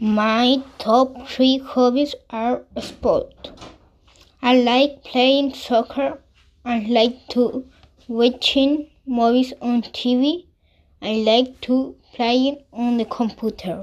My top three hobbies are sport. I like playing soccer. I like to watching movies on TV. I like to playing on the computer.